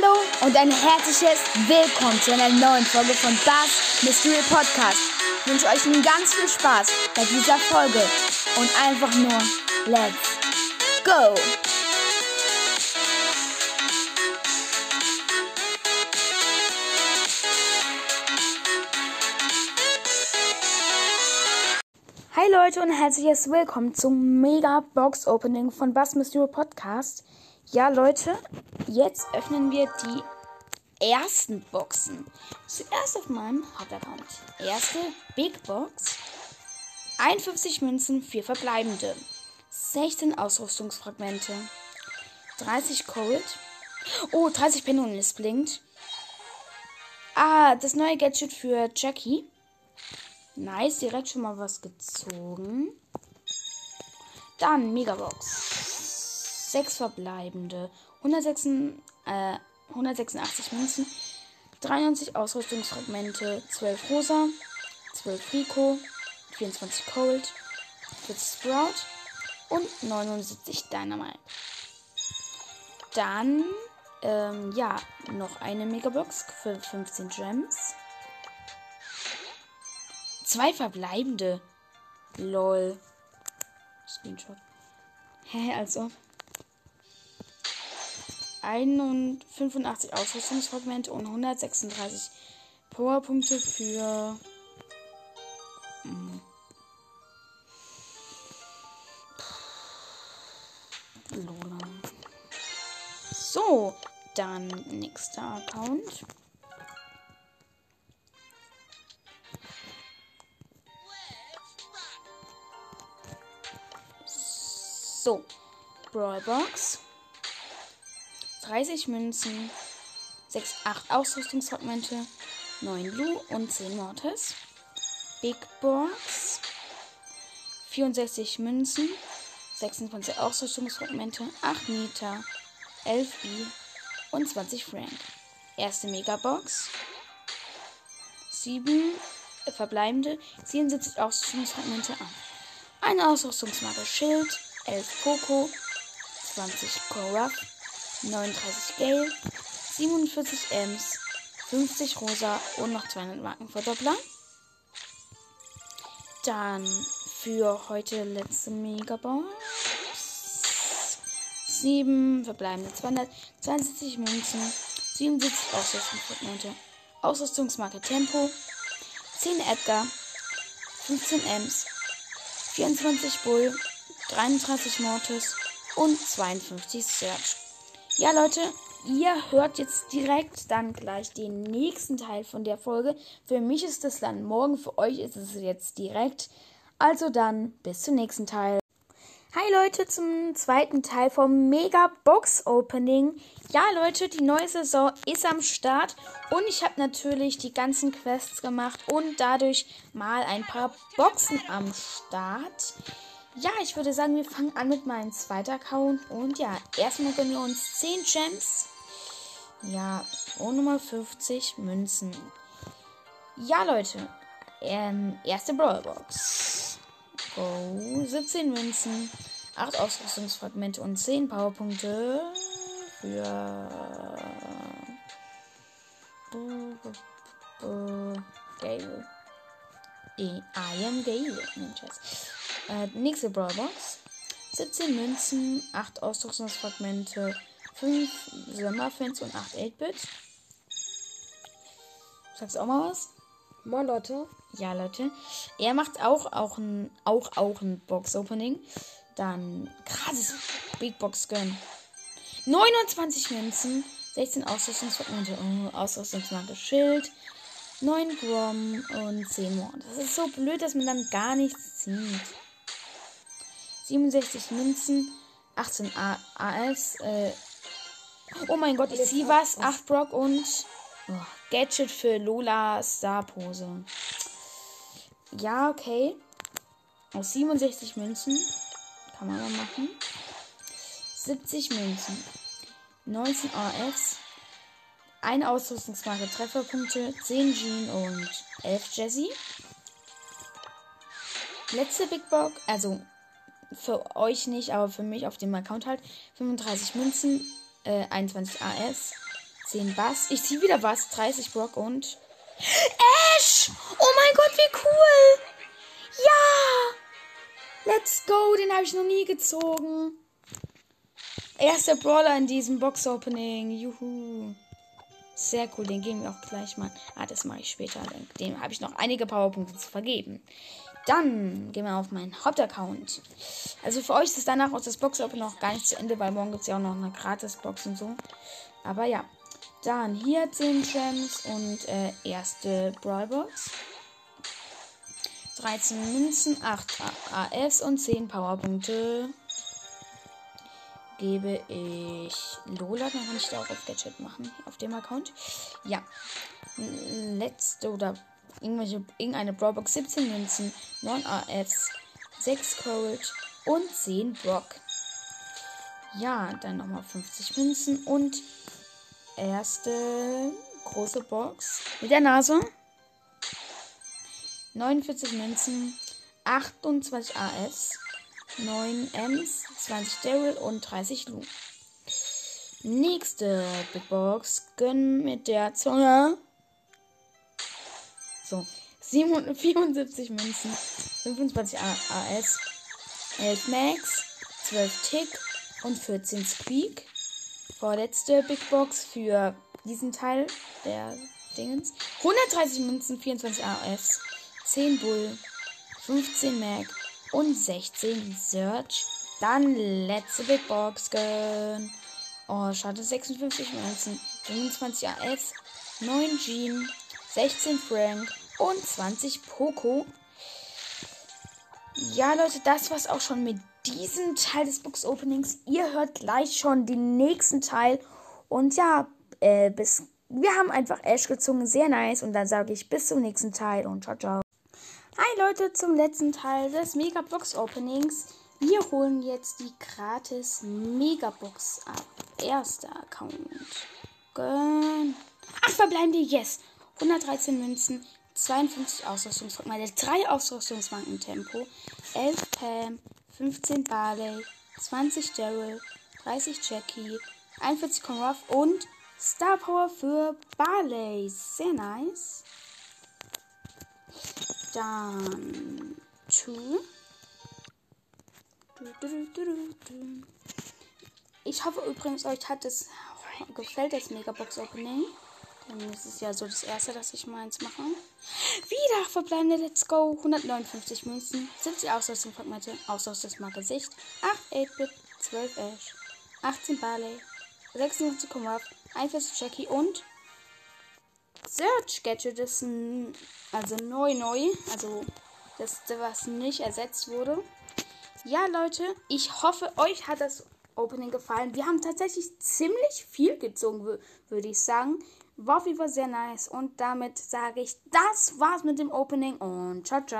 Hallo und ein herzliches Willkommen zu einer neuen Folge von Bass Mystery Podcast. Ich wünsche euch nun ganz viel Spaß bei dieser Folge und einfach nur Let's Go! Hi Leute und herzliches Willkommen zum Mega Box Opening von Bass Mystery Podcast. Ja Leute, jetzt öffnen wir die ersten Boxen. Zuerst auf meinem Hauptaccount. Erste Big Box. 51 Münzen, 4 verbleibende. 16 Ausrüstungsfragmente. 30 Cold. Oh, 30 Penonen, es blinkt. Ah, das neue Gadget für Jackie. Nice, direkt schon mal was gezogen. Dann Megabox. Sechs verbleibende. 106, äh, 186 Münzen. 93 Ausrüstungsfragmente. 12 Rosa. 12 Rico. 24 Cold. 40 Sprout. Und 79 Dynamite. Dann, ähm, ja, noch eine Megabox für 15 Gems. Zwei verbleibende. Lol. Screenshot. Hä, als ob. 85 Ausrüstungsfragmente und 136 Powerpunkte für. Hm. Lola. So, dann nächster Account. So, Brawlbox. 30 Münzen, 6, 8 Ausrüstungsfragmente, 9 Blue und 10 Mortis. Big Box. 64 Münzen, 26 Ausrüstungsfragmente, 8 Nita, 11 B und 20 Frank. Erste Megabox. 7 verbleibende, 77 Ausrüstungsfragmente an. Eine Ausrüstungsmarke Schild, 11 Poco, 20 Koraf, 39 Gale, 47 Ems, 50 Rosa und noch 200 Markenverdoppler. Dann für heute letzte Megabox. 7 verbleibende 272 Münzen, 77 Ausrüstungsfragmente, Ausrüstungsmarke Tempo, 10 Edgar, 15 Ems, 24 Bull, 33 Mortis und 52 Search. Ja, Leute, ihr hört jetzt direkt dann gleich den nächsten Teil von der Folge. Für mich ist es dann morgen, für euch ist es jetzt direkt. Also dann, bis zum nächsten Teil. Hi Leute, zum zweiten Teil vom Mega Box Opening. Ja Leute, die neue Saison ist am Start und ich habe natürlich die ganzen Quests gemacht und dadurch mal ein paar Boxen am Start. Ja, ich würde sagen, wir fangen an mit meinem zweiten Account. Und ja, erstmal gönnen wir uns 10 Gems. Ja, und Nummer 50 Münzen. Ja, Leute. Ähm, erste Brawlbox. Go. 17 Münzen, 8 Ausrüstungsfragmente und 10 Powerpunkte für Gale. I am Gale. Äh, nächste Brawlbox. 17 Münzen, 8 Ausrüstungsfragmente, 5 Sommerfans und 8 8-Bit. Sagst du auch mal was? Moin Leute. Ja, Leute. Er macht auch, auch ein, auch, auch ein Box-Opening. Dann krasses Big Box Gun. 29 Münzen, 16 Ausrüstungsfragmente, oh, Ausrüstungsmarke Schild, 9 Grom und 10 Mord. Das ist so blöd, dass man dann gar nichts zieht. 67 Münzen, 18 A AS, äh, oh mein Gott, ich ziehe was, 8 Brock und oh, Gadget für Lola Starpose. Ja, okay. Aus 67 Münzen kann man mal machen. 70 Münzen, 19 AS, eine Ausrüstungsmarke Trefferpunkte, 10 Jean und 11 Jessie. Letzte Big Box, also für euch nicht, aber für mich auf dem Account halt 35 Münzen, äh, 21 AS, 10 Bass. Ich ziehe wieder Bass. 30 Brock und. Ash! Oh mein Gott, wie cool! Ja! Let's go! Den habe ich noch nie gezogen. Erster Brawler in diesem Box-Opening. Juhu. Sehr cool, den geben wir auch gleich mal. Ah, das mache ich später. Dem habe ich noch einige Powerpunkte zu vergeben. Dann gehen wir auf meinen Hauptaccount. Also für euch ist danach aus das Box Open noch gar nicht zu Ende, weil morgen gibt es ja auch noch eine Gratis-Box und so. Aber ja. Dann hier 10 Gems und äh, erste Brawlbox. 13 Münzen, 8 AS und 10 Powerpunkte gebe ich Lola, dann kann ich da auch auf Gadget machen, auf dem Account. Ja. Letzte oder irgendwelche, irgendeine Brawlbox, 17 Münzen, 9 AFs, 6 Cold und 10 Brock. Ja, dann nochmal 50 Münzen und erste große Box mit der Nase. 49 Münzen, 28 AS, 9 Ms, 20 Daryl und 30 Lu. Nächste Big Box. Gönn mit der Zunge. So. 774 Münzen, 25 AS, 11 Max, 12 Tick und 14 Squeak. Vorletzte Big Box für diesen Teil der Dingens. 130 Münzen, 24 AS, 10 Bull, 15 Mac und 16 Search. Dann letzte Big Box gönnen. Oh, schade. 56 Münzen, 25 AS, 9 Jean, 16 Frank und 20 Poco. Ja, Leute, das war's auch schon mit diesem Teil des Box Openings. Ihr hört gleich schon den nächsten Teil. Und ja, äh, bis. Wir haben einfach Ash gezogen. Sehr nice. Und dann sage ich bis zum nächsten Teil und ciao, ciao. Hi Leute, zum letzten Teil des Megabox Openings. Wir holen jetzt die gratis Megabox ab. Erster Account. Gönn. Ach, verbleiben wir, yes. 113 Münzen, 52 Ausrüstungsmarken, 3 Ausrüstungsmarken Tempo, 11 Pam, 15 Barley, 20 Daryl, 30 Jackie, 41 Conruff und Star Power für Barley. Sehr nice. Dann Two. Ich hoffe übrigens, euch hat es gefällt das Megabox Opening. Dann ist es ja so das erste, dass ich meins mache. Wieder verbleibende Let's Go. 159 Münzen, 70 Ausrüstungsfragmente, Ausrüstungsmarke Sicht, 8 8-Bit, 12 Ash, 18 Barley, 56 Comrade, 41 Jackie und Search Gadget ist also neu neu, also das, was nicht ersetzt wurde. Ja, Leute, ich hoffe, euch hat das Opening gefallen. Wir haben tatsächlich ziemlich viel gezogen, würde ich sagen. War auf jeden Fall sehr nice. Und damit sage ich, das war's mit dem Opening und ciao, ciao.